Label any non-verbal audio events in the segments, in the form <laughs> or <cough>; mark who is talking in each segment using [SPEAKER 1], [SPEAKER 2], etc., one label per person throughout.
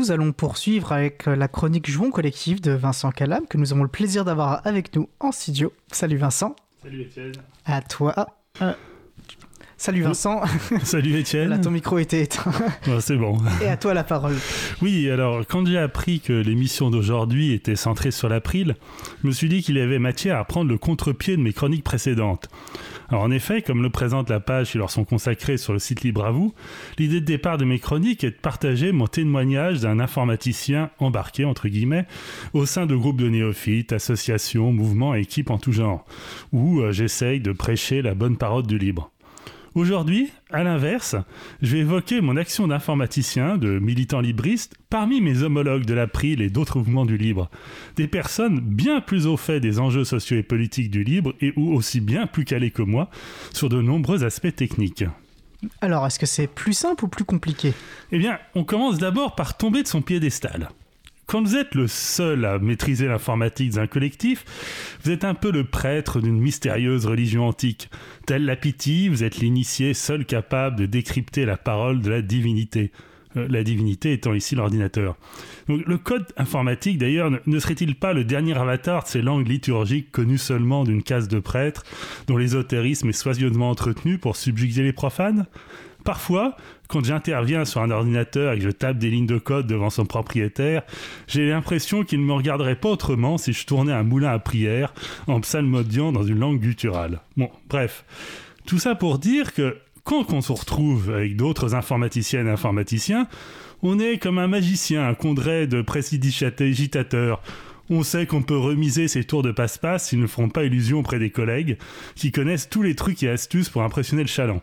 [SPEAKER 1] nous allons poursuivre avec la chronique Jouons collectif de Vincent Calam, que nous avons le plaisir d'avoir avec nous en studio. Salut Vincent.
[SPEAKER 2] Salut Étienne.
[SPEAKER 1] À toi. Euh, salut Vincent. <laughs>
[SPEAKER 2] Salut Étienne.
[SPEAKER 1] Là, ton micro était éteint.
[SPEAKER 2] c'est bon.
[SPEAKER 1] Et à toi la parole.
[SPEAKER 2] Oui, alors quand j'ai appris que l'émission d'aujourd'hui était centrée sur l'April, je me suis dit qu'il y avait matière à prendre le contre-pied de mes chroniques précédentes. Alors en effet, comme le présente la page qui leur sont consacrées sur le site Libre à vous, l'idée de départ de mes chroniques est de partager mon témoignage d'un informaticien embarqué, entre guillemets, au sein de groupes de néophytes, associations, mouvements et équipes en tout genre, où euh, j'essaye de prêcher la bonne parole du libre. Aujourd'hui, à l'inverse, je vais évoquer mon action d'informaticien, de militant libriste, parmi mes homologues de l'April et d'autres mouvements du libre. Des personnes bien plus au fait des enjeux sociaux et politiques du libre et ou aussi bien plus calées que moi sur de nombreux aspects techniques.
[SPEAKER 1] Alors, est-ce que c'est plus simple ou plus compliqué?
[SPEAKER 2] Eh bien, on commence d'abord par tomber de son piédestal. Quand vous êtes le seul à maîtriser l'informatique d'un collectif, vous êtes un peu le prêtre d'une mystérieuse religion antique. Tel la pitié, vous êtes l'initié seul capable de décrypter la parole de la divinité. Euh, la divinité étant ici l'ordinateur. Le code informatique, d'ailleurs, ne serait-il pas le dernier avatar de ces langues liturgiques connues seulement d'une case de prêtres, dont l'ésotérisme est soigneusement entretenu pour subjuguer les profanes? Parfois, quand j'interviens sur un ordinateur et que je tape des lignes de code devant son propriétaire, j'ai l'impression qu'il ne me regarderait pas autrement si je tournais un moulin à prière en psalmodiant dans une langue gutturale. Bon, bref. Tout ça pour dire que quand on se retrouve avec d'autres informaticiennes et informaticiens, on est comme un magicien, un condret de prestidigitateurs. On sait qu'on peut remiser ses tours de passe-passe s'ils ne feront pas illusion auprès des collègues qui connaissent tous les trucs et astuces pour impressionner le chaland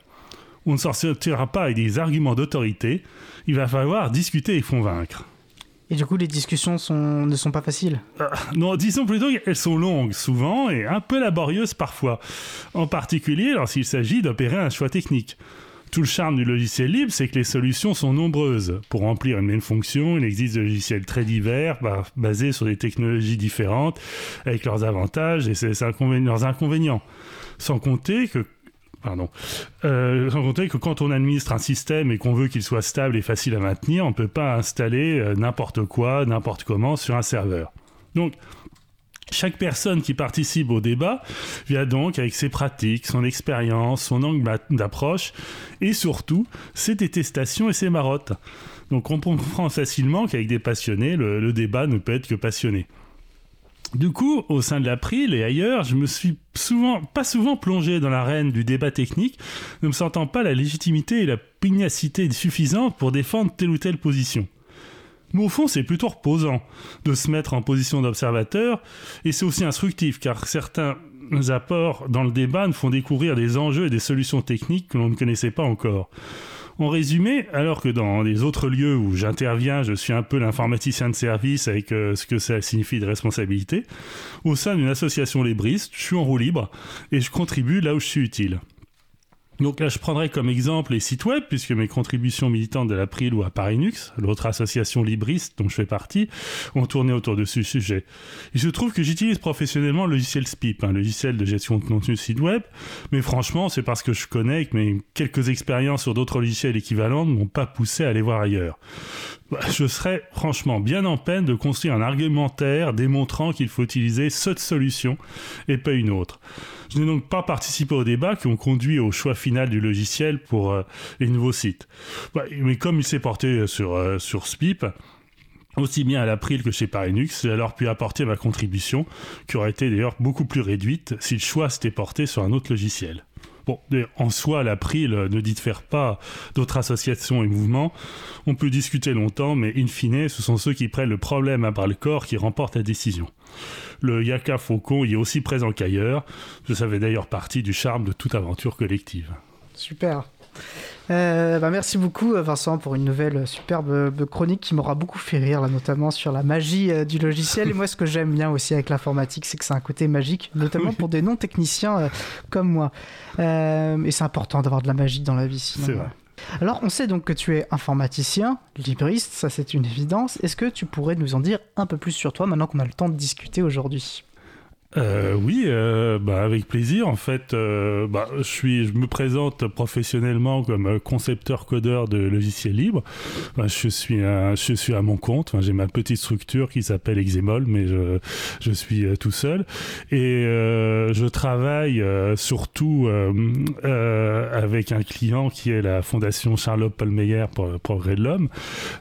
[SPEAKER 2] on ne sortira pas avec des arguments d'autorité. Il va falloir discuter et convaincre.
[SPEAKER 1] Et du coup, les discussions ne sont pas faciles
[SPEAKER 2] euh, Non, disons plutôt qu'elles sont longues souvent et un peu laborieuses parfois. En particulier lorsqu'il s'agit d'opérer un choix technique. Tout le charme du logiciel libre, c'est que les solutions sont nombreuses. Pour remplir une même fonction, il existe des logiciels très divers, bah, basés sur des technologies différentes, avec leurs avantages et leurs inconvénients. Sans compter que Pardon. Euh, sans compter que quand on administre un système et qu'on veut qu'il soit stable et facile à maintenir, on ne peut pas installer euh, n'importe quoi, n'importe comment sur un serveur. Donc, chaque personne qui participe au débat vient donc avec ses pratiques, son expérience, son angle d'approche et surtout ses détestations et ses marottes. Donc on comprend facilement qu'avec des passionnés, le débat ne peut être que passionné. Du coup, au sein de l'April et ailleurs, je me suis souvent, pas souvent plongé dans l'arène du débat technique, ne me sentant pas la légitimité et la pugnacité suffisante pour défendre telle ou telle position. Mais au fond, c'est plutôt reposant de se mettre en position d'observateur, et c'est aussi instructif, car certains apports dans le débat nous font découvrir des enjeux et des solutions techniques que l'on ne connaissait pas encore. En résumé, alors que dans les autres lieux où j'interviens, je suis un peu l'informaticien de service avec euh, ce que ça signifie de responsabilité, au sein d'une association lébriste, je suis en roue libre et je contribue là où je suis utile. Donc là, je prendrai comme exemple les sites web, puisque mes contributions militantes de l'April ou à Parinux, l'autre association libriste dont je fais partie, ont tourné autour de ce sujet. Il se trouve que j'utilise professionnellement le logiciel SPIP, un logiciel de gestion de contenu site web, mais franchement, c'est parce que je connais que mes quelques expériences sur d'autres logiciels équivalents ne m'ont pas poussé à aller voir ailleurs. Bah, je serais franchement bien en peine de construire un argumentaire démontrant qu'il faut utiliser cette solution et pas une autre. Je n'ai donc pas participé aux débats qui ont conduit au choix final du logiciel pour euh, les nouveaux sites. Bah, mais comme il s'est porté sur, euh, sur SPIP, aussi bien à l'April que chez Parinux, j'ai alors pu apporter ma contribution, qui aurait été d'ailleurs beaucoup plus réduite si le choix s'était porté sur un autre logiciel. Bon, en soi, l'April ne dit de faire pas d'autres associations et mouvements. On peut discuter longtemps, mais in fine, ce sont ceux qui prennent le problème à bras le corps qui remportent la décision. Le Yaka Faucon y est aussi présent qu'ailleurs. Je savais d'ailleurs partie du charme de toute aventure collective.
[SPEAKER 1] Super. Euh, bah, merci beaucoup Vincent pour une nouvelle superbe chronique qui m'aura beaucoup fait rire, là, notamment sur la magie euh, du logiciel. Et moi, ce que j'aime bien aussi avec l'informatique, c'est que c'est un côté magique, notamment <laughs> pour des non-techniciens euh, comme moi. et c'est important d'avoir de la magie dans la vie.
[SPEAKER 2] C'est vrai.
[SPEAKER 1] Alors, on sait donc que tu es informaticien, libriste, ça c'est une évidence. Est-ce que tu pourrais nous en dire un peu plus sur toi maintenant qu'on a le temps de discuter aujourd'hui?
[SPEAKER 2] Euh, oui, euh, bah, avec plaisir. En fait, euh, bah, je, suis, je me présente professionnellement comme concepteur codeur de logiciels libres. Bah, je, suis à, je suis à mon compte. J'ai ma petite structure qui s'appelle Exemol, mais je, je suis tout seul. Et je travaille surtout avec un client qui est la fondation Charlotte Palmeyer pour Progrès de l'Homme.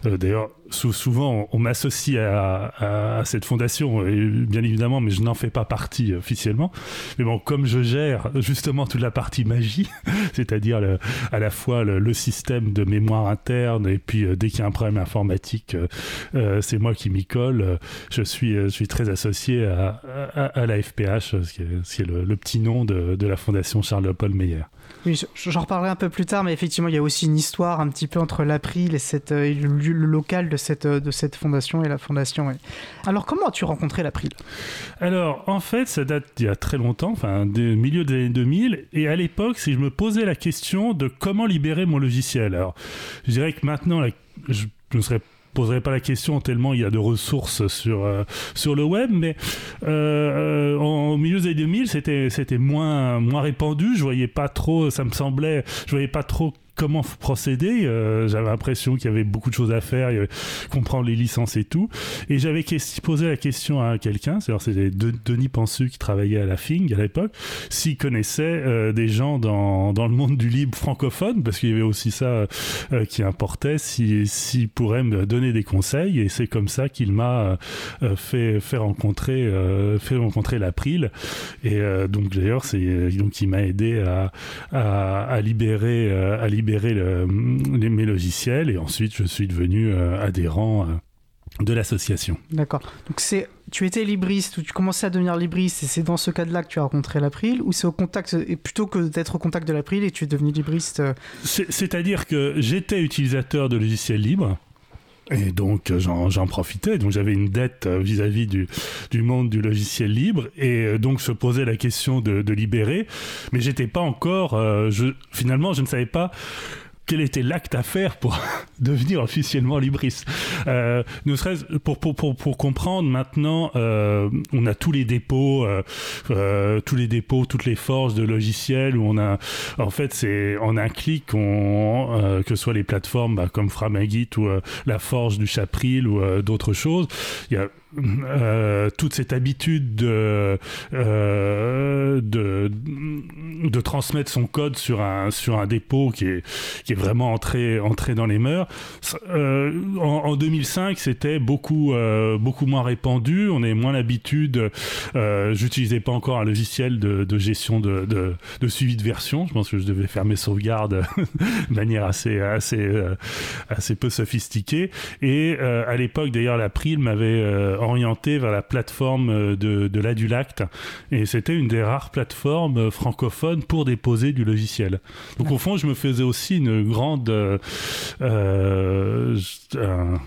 [SPEAKER 2] D'ailleurs, souvent on m'associe à, cette fondation, bien évidemment, mais je n'en fais pas partie officiellement. Mais bon, comme je gère justement toute la partie magie, <laughs> c'est-à-dire à la fois le, système de mémoire interne et puis euh, dès qu'il y a un problème informatique, euh, euh, c'est moi qui m'y colle. Je suis, je suis très associé à, la FPH, ce qui est, le, petit nom de, de la fondation Charles-Paul Meyer.
[SPEAKER 1] Oui, j'en reparlerai un peu plus tard, mais effectivement, il y a aussi une histoire un petit peu entre l'April et euh, le, local de cette, euh, de cette fondation et la fondation. Alors, comment as-tu rencontré l'April?
[SPEAKER 2] Alors, en fait, ça date d'il y a très longtemps, enfin, du milieu des années 2000, et à l'époque, si je me posais la question de comment libérer mon logiciel. Alors, je dirais que maintenant, je ne serais poserai pas la question tellement il y a de ressources sur, euh, sur le web, mais euh, en, milieu des années 2000, c'était, c'était moins, moins répandu. Je voyais pas trop, ça me semblait, je voyais pas trop comment procéder. Euh, j'avais l'impression qu'il y avait beaucoup de choses à faire, comprendre les licences et tout. Et j'avais posé la question à quelqu'un, c'était Denis Pensu qui travaillait à la FING à l'époque, s'il connaissait euh, des gens dans, dans, le monde du libre francophone, parce qu'il y avait aussi ça euh, qui importait, s'il si, pourrait me donner des conseils. Et c'est comme ça qu'il m'a fait, fait rencontrer, fait rencontrer l'April. Et donc d'ailleurs, c'est donc il m'a aidé à, à, à libérer, à libérer libéré le, mes logiciels et ensuite je suis devenu euh, adhérent euh, de l'association.
[SPEAKER 1] D'accord. Donc c'est tu étais libriste ou tu commençais à devenir libriste et c'est dans ce cadre-là que tu as rencontré l'April ou c'est au contact et plutôt que d'être au contact de l'April et tu es devenu libriste euh,
[SPEAKER 2] C'est-à-dire que j'étais utilisateur de logiciels libres et donc j'en profitais, donc j'avais une dette euh, vis-à-vis du, du, monde du logiciel libre, et euh, donc se posait la question de, de libérer, mais j'étais pas encore, euh, je, finalement je ne savais pas quel était l'acte à faire pour <laughs> devenir officiellement libriste. Euh, Ne serait-ce pour, pour, pour, pour, comprendre maintenant, euh, on a tous les dépôts, euh, euh tous les dépôts, toutes les forges de logiciels où on a, en fait, c'est en un clic, on, euh, que ce soit les plateformes bah, comme Framagit ou euh, la forge du Chapril ou d'autres choses, il y a euh, toute cette habitude de, euh, de, de, transmettre son code sur un, sur un dépôt qui est, qui est vraiment entré, entré dans les mœurs. Euh, en, 2005, c'était beaucoup, beaucoup moins répandu. On avait moins l'habitude. J'utilisais pas encore un logiciel de, de gestion de, de, de, suivi de version. Je pense que je devais faire mes sauvegardes <laughs> de manière assez, assez, assez peu sophistiquée. Et à l'époque, d'ailleurs, la Pril m'avait orienté vers la plateforme euh, de, de l'Adulacte. Et c'était une des rares plateformes euh, francophones pour déposer du logiciel. Donc au fond, je me faisais aussi une grande... Euh,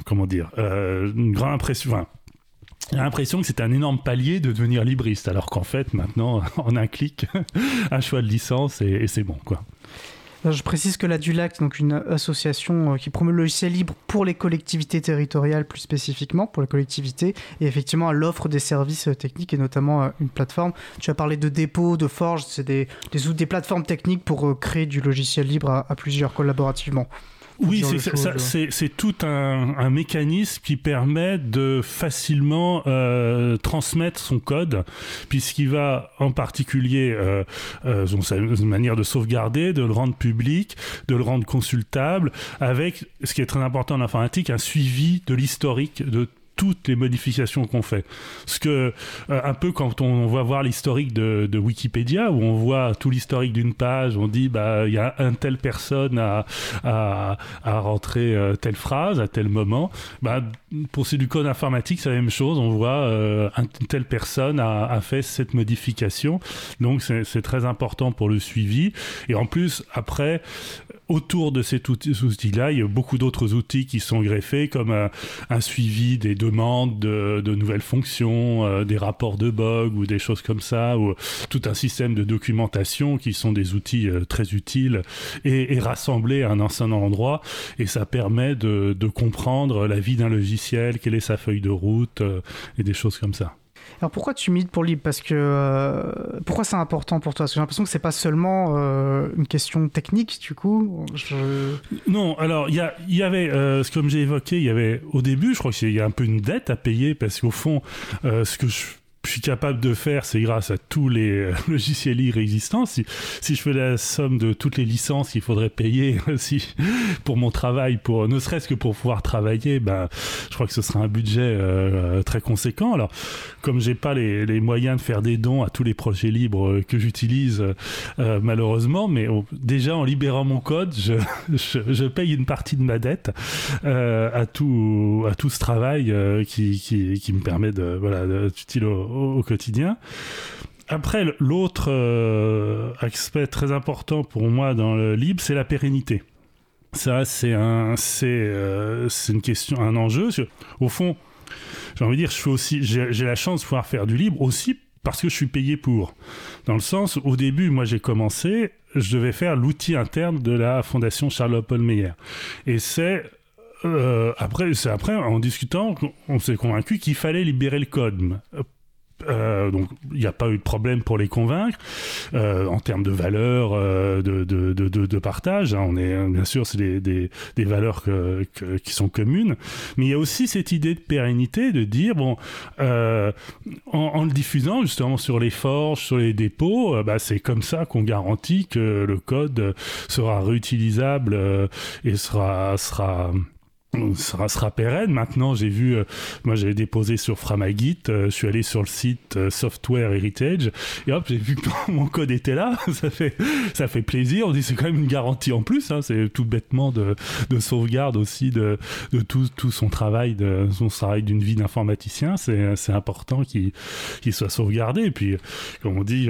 [SPEAKER 2] comment dire Une grande impression... l'impression que c'était un énorme palier de devenir libriste, alors qu'en fait, maintenant, <laughs> en un clic, <laughs> un choix de licence et, et c'est bon, quoi.
[SPEAKER 1] Je précise que la DULAC, donc une association euh, qui promeut le logiciel libre pour les collectivités territoriales, plus spécifiquement pour les collectivités, et effectivement l'offre des services euh, techniques et notamment euh, une plateforme. Tu as parlé de dépôt, de forge, c'est des, des, des, plateformes techniques pour créer du logiciel libre à plusieurs collaborativement.
[SPEAKER 2] Oui, c'est tout un, mécanisme qui permet de facilement euh, transmettre son code, puisqu'il va en particulier, euh, euh, sa manière de sauvegarder, de le rendre public, de le rendre consultable, avec, ce qui est très important en informatique, un suivi de l'historique de toutes les modifications qu'on fait. Ce que, euh, un peu quand on, va voir l'historique de, Wikipédia, où on voit tout l'historique d'une page, on dit, bah, il y a un telle personne à, à, à rentrer euh, telle phrase à tel moment. Bah, pour c'est du code informatique, c'est la même chose. On voit euh, une telle personne a, a, fait cette modification. Donc, c'est très important pour le suivi. Et en plus, après, autour de cet outil-là, il y a beaucoup d'autres outils qui sont greffés, comme un, un suivi des demandes de, nouvelles fonctions, euh, des rapports de bugs ou des choses comme ça, ou tout un système de documentation qui sont des outils euh, très utiles et, rassemblés à un ancien endroit. Et ça permet de, comprendre la vie d'un logiciel, quelle est sa feuille de route euh, et des choses comme ça.
[SPEAKER 1] Alors pourquoi tu milites pour Libre Parce que euh, pourquoi c'est important pour toi? Parce que j'ai l'impression que c'est pas seulement euh, une question technique du coup.
[SPEAKER 2] Non, alors il y, y, avait, euh, comme j'ai évoqué, il y avait au début, je crois qu'il y a un peu une dette à payer parce qu'au fond, ce que je je suis capable de faire, c'est grâce à tous les euh, <laughs> logiciels libre existants. Si, si, je fais la somme de toutes les licences qu'il faudrait payer <laughs> si, pour mon travail, pour, ne serait-ce que pour pouvoir travailler, ben, je crois que ce sera un budget euh, très conséquent. Alors, comme j'ai pas les, les, moyens de faire des dons à tous les projets libres que j'utilise, euh, malheureusement, mais déjà en libérant mon code, je, <laughs> je, je, paye une partie de ma dette à, tout, à tout ce travail qui, qui, qui, me permet de, voilà, d'utiliser au, quotidien. Après, l'autre euh, aspect très important pour moi dans le libre, c'est la pérennité. Ça, c'est un, c'est, euh, une question, un enjeu. Au fond, j'ai envie de dire, je aussi, j'ai, la chance de pouvoir faire du libre aussi parce que je suis payé pour. Dans le sens, au début, moi, j'ai commencé, je devais faire l'outil interne de la fondation Charlotte Paul Meyer. Et c'est euh, après, c'est après, en discutant, on s'est convaincu qu'il fallait libérer le code euh, donc il n'y a pas eu de problème pour les convaincre euh, en termes de valeurs euh, de, de, de, de, partage. Hein. on est bien sûr c'est des, des, des, valeurs que, qui sont communes, mais il y a aussi cette idée de pérennité, de dire bon en, en, le diffusant justement sur les forges, sur les dépôts, bah, c'est comme ça qu'on garantit que le code sera réutilisable et sera sera sera, sera pérenne. Maintenant, j'ai vu, euh, moi j'avais déposé sur Framagit, euh, je suis allé sur le site euh, Software Heritage, et hop, j'ai vu que <laughs> mon code était là, <laughs> ça fait, ça fait plaisir, on dit c'est quand même une garantie en plus, hein, c'est tout bêtement de, de, sauvegarde aussi de, de tout, tout, son travail, de son travail d'une vie d'informaticien, c'est important qu'il soit sauvegardé, et puis, comme on dit,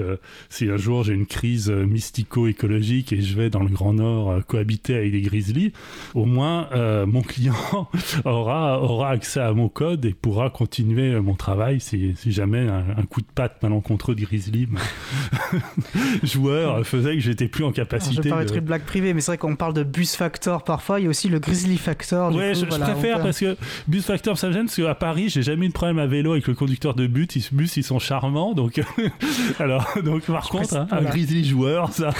[SPEAKER 2] si un jour j'ai une crise mystico-écologique et je vais dans le Grand Nord cohabiter avec des grizzlies, au moins mon client aura, aura accès à mon code et pourra continuer mon travail si, si jamais un, coup de patte malencontreux de Grizzly <laughs> joueur faisait que j'étais plus en capacité.
[SPEAKER 1] je vais pas de... une blague privée, mais c'est vrai qu'on parle de bus factor parfois, il y a aussi le Grizzly factor.
[SPEAKER 2] Ouais, je, préfère parce que bus factor ça me gêne parce qu'à Paris j'ai jamais eu de problème à vélo avec le conducteur de bus, ils, bus ils sont charmants donc <laughs> alors donc par contre hein, un Grizzly joueur ça.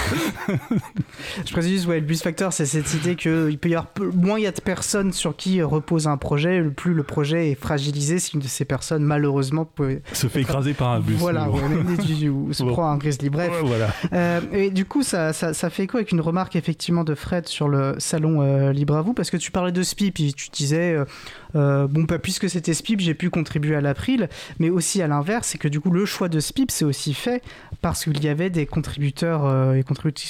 [SPEAKER 2] <laughs>
[SPEAKER 1] je précise ouais le bus factor c'est cette idée qu'il peut y avoir moins il y a de personnes sur qui repose un projet, le plus le projet est fragilisé si une de ces personnes malheureusement peut
[SPEAKER 2] se fait écraser par un bus.
[SPEAKER 1] Voilà, ou <laughs> se prend un grizzly. Bref.
[SPEAKER 2] voilà.
[SPEAKER 1] Euh, et du coup, ça, ça, ça, fait écho avec une remarque effectivement de Fred sur le salon euh, Libre à vous, parce que tu parlais de SPI, puis tu disais, euh, bon, bah, puisque c'était SPIP, j'ai pu contribuer à l'April, mais aussi à l'inverse, c'est que du coup, le choix de SPIP, c'est aussi fait parce qu'il y avait des contributeurs et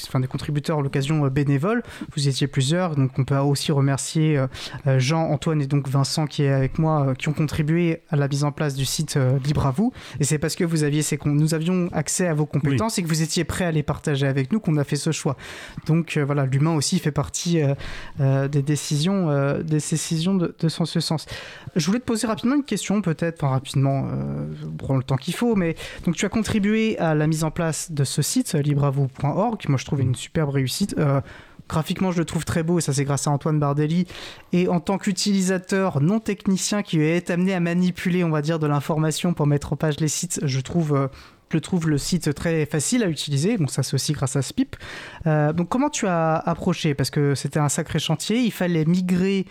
[SPEAKER 1] enfin des contributeurs à l'occasion bénévoles. Vous étiez plusieurs, donc on peut aussi remercier euh, Jean, Antoine et donc Vincent qui est avec moi, euh, qui ont contribué à la mise en place du site euh, Libre à vous. Et c'est parce que vous aviez ces nous avions accès à vos compétences et que vous étiez prêt à les partager avec nous qu'on a fait ce choix. Donc voilà, l'humain aussi fait partie des décisions, des décisions de, ce sens. Je voulais te poser rapidement une question, peut-être, enfin rapidement, on prend le temps qu'il faut, mais donc tu as contribué à la mise en place de ce site libreavou.org, moi je trouve une superbe réussite. Graphiquement, je le trouve très beau et ça, c'est grâce à Antoine Bardelli. Et en tant qu'utilisateur non technicien qui est amené à manipuler, on va dire, de l'information pour mettre en page les sites, je trouve. Euh, je trouve le site très facile à utiliser, donc ça c'est aussi grâce à Spip. Euh, donc comment tu as approché? Parce que c'était un sacré chantier, il fallait migrer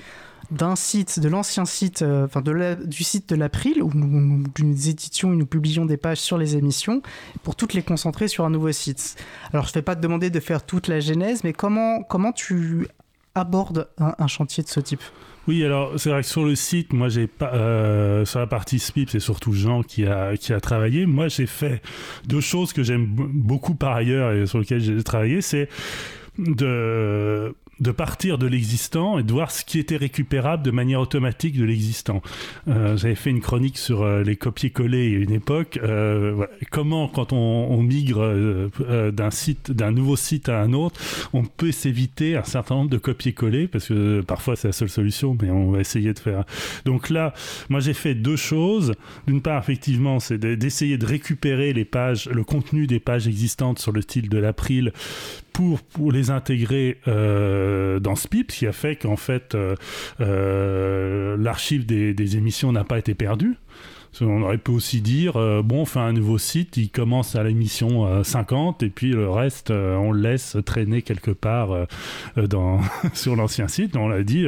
[SPEAKER 1] d'un site, de l'ancien site, euh, enfin de du site de l'April, où nous, nous, éditions et nous publions des pages sur les émissions, pour toutes les concentrer sur un nouveau site. Alors je ne vais pas te demander de faire toute la genèse, mais comment, comment tu abordes un, chantier de ce type?
[SPEAKER 2] Oui, alors c'est vrai que sur le site, moi j'ai pas euh, sur la partie SPIP, c'est surtout Jean qui a qui a travaillé. Moi, j'ai fait deux choses que j'aime beaucoup par ailleurs et sur lesquelles j'ai travaillé, c'est de de partir de l'existant et de voir ce qui était récupérable de manière automatique de l'existant. Euh, J'avais fait une chronique sur euh, les copier-coller à une époque. Euh, comment, quand on, on migre euh, d'un site, d'un nouveau site à un autre, on peut s'éviter un certain nombre de copier-coller parce que parfois c'est la seule solution, mais on va essayer de faire. Donc là, moi j'ai fait deux choses. D'une part, effectivement, c'est d'essayer de récupérer les pages, le contenu des pages existantes sur le style de l'April pour, les intégrer euh, dans SPIP, ce qui a fait qu'en fait euh, euh, l'archive des, émissions n'a pas été perdue. On aurait pu aussi dire, euh, bon, on fait un nouveau site, il commence à l'émission 50 et puis le reste, on le laisse traîner quelque part dans, <laughs> sur l'ancien site. On l'a dit,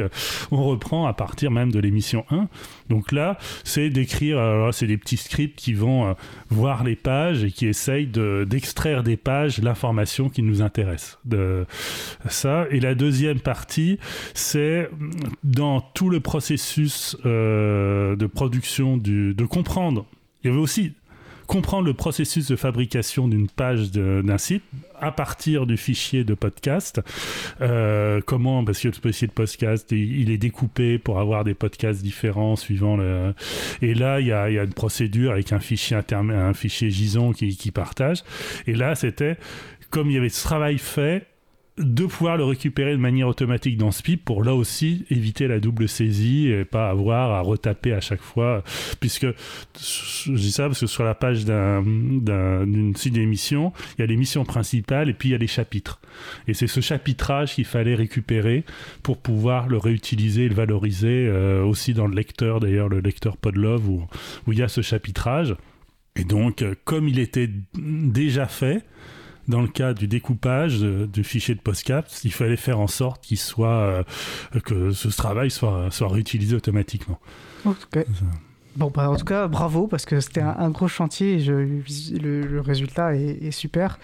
[SPEAKER 2] on reprend à partir même de l'émission 1. Donc là, c'est d'écrire, c'est des petits scripts qui vont voir les pages et qui essayent d'extraire des pages l'information qui nous intéresse. De ça. Et la deuxième partie, c'est dans tout le processus de production du, de comprendre. Il y avait aussi comprendre le processus de fabrication d'une page d'un site à partir du fichier de podcast. Euh, comment, parce que le fichier de podcast, il, est découpé pour avoir des podcasts différents suivant le. Et là, il y a, il y a une procédure avec un fichier intermédiaire, un fichier JSON qui, qui partage. Et là, c'était comme il y avait ce travail fait, de pouvoir le récupérer de manière automatique dans SPIP pour là aussi éviter la double saisie et pas avoir à retaper à chaque fois puisque je dis ça parce que sur la page d'une site d'émission il y a l'émission principale et puis il y a les chapitres. Et c'est ce chapitrage qu'il fallait récupérer pour pouvoir le réutiliser et le valoriser euh, aussi dans le lecteur d'ailleurs le lecteur Podlove où, où il y a ce chapitrage. Et donc euh, comme il était déjà fait dans le cas du découpage du fichier de PostCap, il fallait faire en sorte qu'il soit euh, que ce travail soit, soit réutilisé automatiquement.
[SPEAKER 1] Bon, bah, en tout cas, bravo, parce que c'était un, gros chantier et le, résultat est super.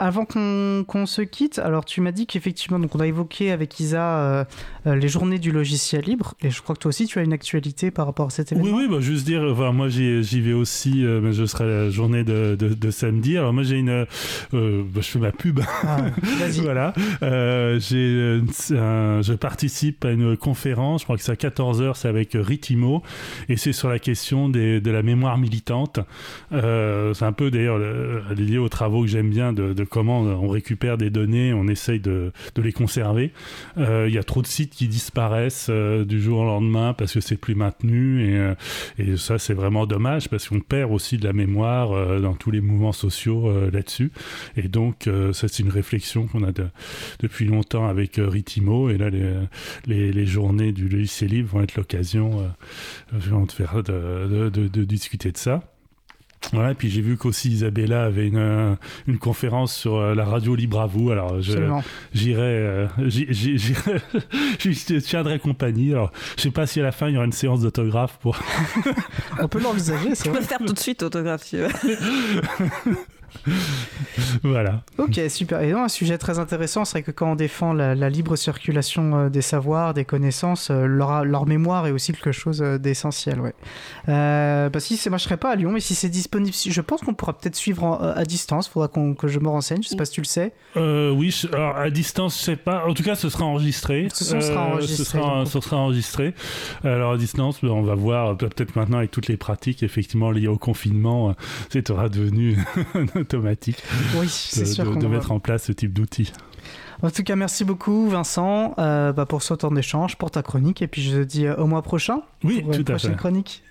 [SPEAKER 1] Avant qu'on se quitte, alors tu m'as dit qu'effectivement, donc on a évoqué avec Isa euh, euh, les journées du logiciel libre, et je crois que toi aussi tu as une actualité par rapport à cet événement.
[SPEAKER 2] Oui, oui, bah, juste dire, enfin, moi j'y vais aussi, euh, mais je serai la journée de, de, samedi. Alors moi j'ai une, bah, je fais ma pub. Ah, <laughs> voilà, j'ai, je participe à une conférence, je crois que c'est à 14h, c'est avec Ritimo, et c'est sur la question des, de la mémoire militante. c'est un peu d'ailleurs lié aux travaux que j'aime bien de comment on récupère des données, on essaye de, les conserver. Euh, il y a trop de sites qui disparaissent euh, du jour au lendemain parce que c'est plus maintenu et, euh, et ça c'est vraiment dommage parce qu'on perd aussi de la mémoire dans tous les mouvements sociaux là-dessus. Et donc ça c'est une réflexion qu'on a depuis longtemps avec Ritimo et là les, les, journées du logiciel libre vont être l'occasion de, de, de discuter de ça. Voilà, et puis j'ai vu qu'aussi Isabella avait une, euh, une conférence sur euh, la radio libre à vous. Alors j'irai, euh, <laughs> je tiendrai compagnie. Alors je sais pas si à la fin il y aura une séance d'autographe pour. <laughs>
[SPEAKER 1] On peut l'envisager.
[SPEAKER 3] Tu peux faire tout de suite autographe. <laughs> <laughs>
[SPEAKER 2] voilà.
[SPEAKER 1] Ok, super. Et donc, un sujet très intéressant, c'est que quand on défend la, libre circulation euh, des savoirs, des connaissances, euh, leur, leur mémoire est aussi quelque chose euh, d'essentiel. Ouais. Euh, bah, si moi je serais pas à Lyon, mais si c'est disponible, je pense qu'on pourra peut-être suivre à distance. Il faudra que je me renseigne. Je sais pas si tu le sais.
[SPEAKER 2] oui, alors, à distance, je sais pas. En tout cas, ce sera enregistré.
[SPEAKER 1] Ce sera enregistré.
[SPEAKER 2] Ce sera, enregistré. Alors à distance, on va voir peut-être maintenant avec toutes les pratiques effectivement liées au confinement, c'est aura devenu <laughs> automatique
[SPEAKER 1] oui, c'est sûr
[SPEAKER 2] de, mettre en place ce type d'outils.
[SPEAKER 1] En tout cas, merci beaucoup, Vincent, euh, bah, pour ce temps d'échange, pour ta chronique. Et puis, je te dis euh, au mois prochain.
[SPEAKER 2] Oui,
[SPEAKER 1] pour
[SPEAKER 2] tout
[SPEAKER 1] une
[SPEAKER 2] à
[SPEAKER 1] prochaine chronique.